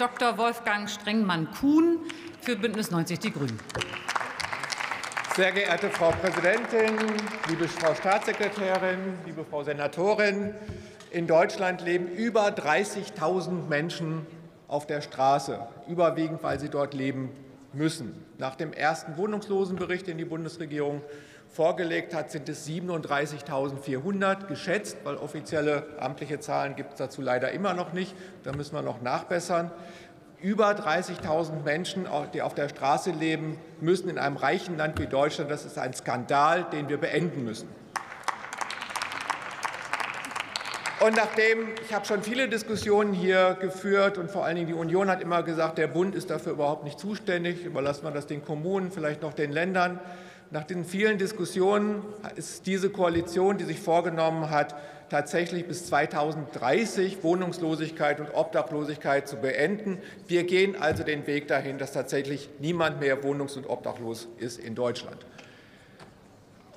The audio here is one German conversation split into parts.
Dr. Wolfgang Strengmann-Kuhn für Bündnis 90 Die Grünen. Sehr geehrte Frau Präsidentin, liebe Frau Staatssekretärin, liebe Frau Senatorin, in Deutschland leben über 30.000 Menschen auf der Straße, überwiegend weil sie dort leben müssen. Nach dem ersten Wohnungslosenbericht, den die Bundesregierung vorgelegt hat, sind es 37.400 geschätzt, weil offizielle amtliche Zahlen gibt es dazu leider immer noch nicht. Da müssen wir noch nachbessern. Über 30.000 Menschen, die auf der Straße leben, müssen in einem reichen Land wie Deutschland. Das ist ein Skandal, den wir beenden müssen. Und nachdem ich habe schon viele Diskussionen hier geführt und vor allen Dingen die Union hat immer gesagt, der Bund ist dafür überhaupt nicht zuständig, überlassen wir das den Kommunen, vielleicht noch den Ländern. Nach den vielen Diskussionen ist diese Koalition, die sich vorgenommen hat, tatsächlich bis 2030 Wohnungslosigkeit und Obdachlosigkeit zu beenden. Wir gehen also den Weg dahin, dass tatsächlich niemand mehr wohnungs- und obdachlos ist in Deutschland.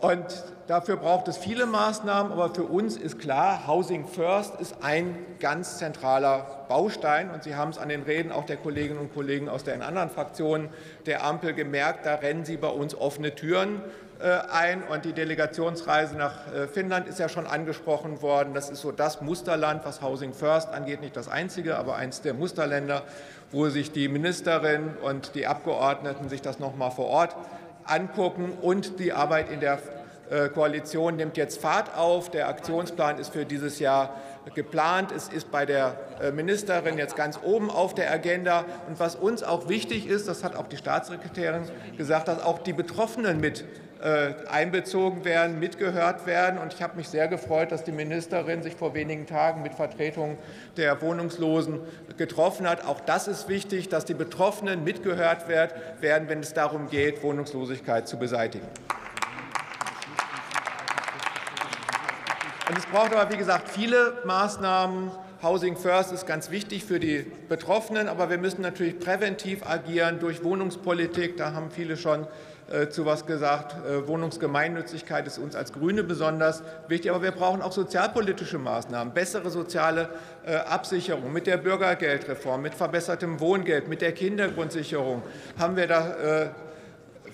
Und dafür braucht es viele Maßnahmen, aber für uns ist klar, Housing First ist ein ganz zentraler Baustein. Und Sie haben es an den Reden auch der Kolleginnen und Kollegen aus den anderen Fraktionen der Ampel gemerkt, da rennen Sie bei uns offene Türen äh, ein. Und die Delegationsreise nach äh, Finnland ist ja schon angesprochen worden. Das ist so das Musterland, was Housing First angeht, nicht das einzige, aber eines der Musterländer, wo sich die Ministerin und die Abgeordneten sich das noch mal vor Ort angucken. Und die Arbeit in der Koalition nimmt jetzt Fahrt auf. Der Aktionsplan ist für dieses Jahr geplant. Es ist bei der äh, Ministerin jetzt ganz oben auf der Agenda. Und was uns auch wichtig ist, das hat auch die Staatssekretärin gesagt, dass auch die Betroffenen mit äh, einbezogen werden, mitgehört werden. Und ich habe mich sehr gefreut, dass die Ministerin sich vor wenigen Tagen mit Vertretungen der Wohnungslosen getroffen hat. Auch das ist wichtig, dass die Betroffenen mitgehört werden, wenn es darum geht, Wohnungslosigkeit zu beseitigen. Und es braucht aber, wie gesagt, viele Maßnahmen. Housing First ist ganz wichtig für die Betroffenen, aber wir müssen natürlich präventiv agieren durch Wohnungspolitik. Da haben viele schon äh, zu was gesagt. Äh, Wohnungsgemeinnützigkeit ist uns als Grüne besonders wichtig. Aber wir brauchen auch sozialpolitische Maßnahmen, bessere soziale äh, Absicherung. Mit der Bürgergeldreform, mit verbessertem Wohngeld, mit der Kindergrundsicherung haben wir da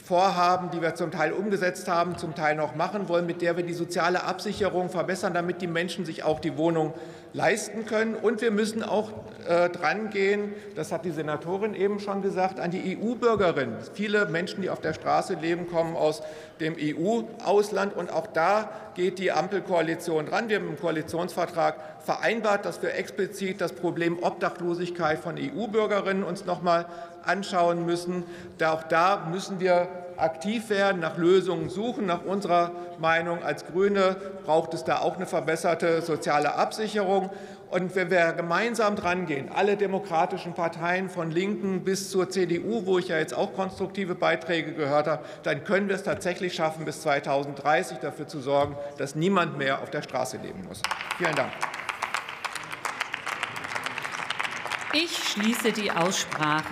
Vorhaben, die wir zum Teil umgesetzt haben, zum Teil noch machen wollen, mit der wir die soziale Absicherung verbessern, damit die Menschen sich auch die Wohnung leisten können. Und wir müssen auch äh, drangehen, das hat die Senatorin eben schon gesagt, an die EU-Bürgerinnen. Viele Menschen, die auf der Straße leben, kommen aus dem EU-Ausland. Und auch da geht die Ampelkoalition dran. Wir haben im Koalitionsvertrag vereinbart, dass wir explizit das Problem Obdachlosigkeit von EU-Bürgerinnen uns noch mal anschauen müssen. Auch da müssen wir aktiv werden, nach Lösungen suchen. Nach unserer Meinung als Grüne braucht es da auch eine verbesserte soziale Absicherung. Und wenn wir gemeinsam drangehen, alle demokratischen Parteien von Linken bis zur CDU, wo ich ja jetzt auch konstruktive Beiträge gehört habe, dann können wir es tatsächlich schaffen, bis 2030 dafür zu sorgen, dass niemand mehr auf der Straße leben muss. Vielen Dank. Ich schließe die Aussprache.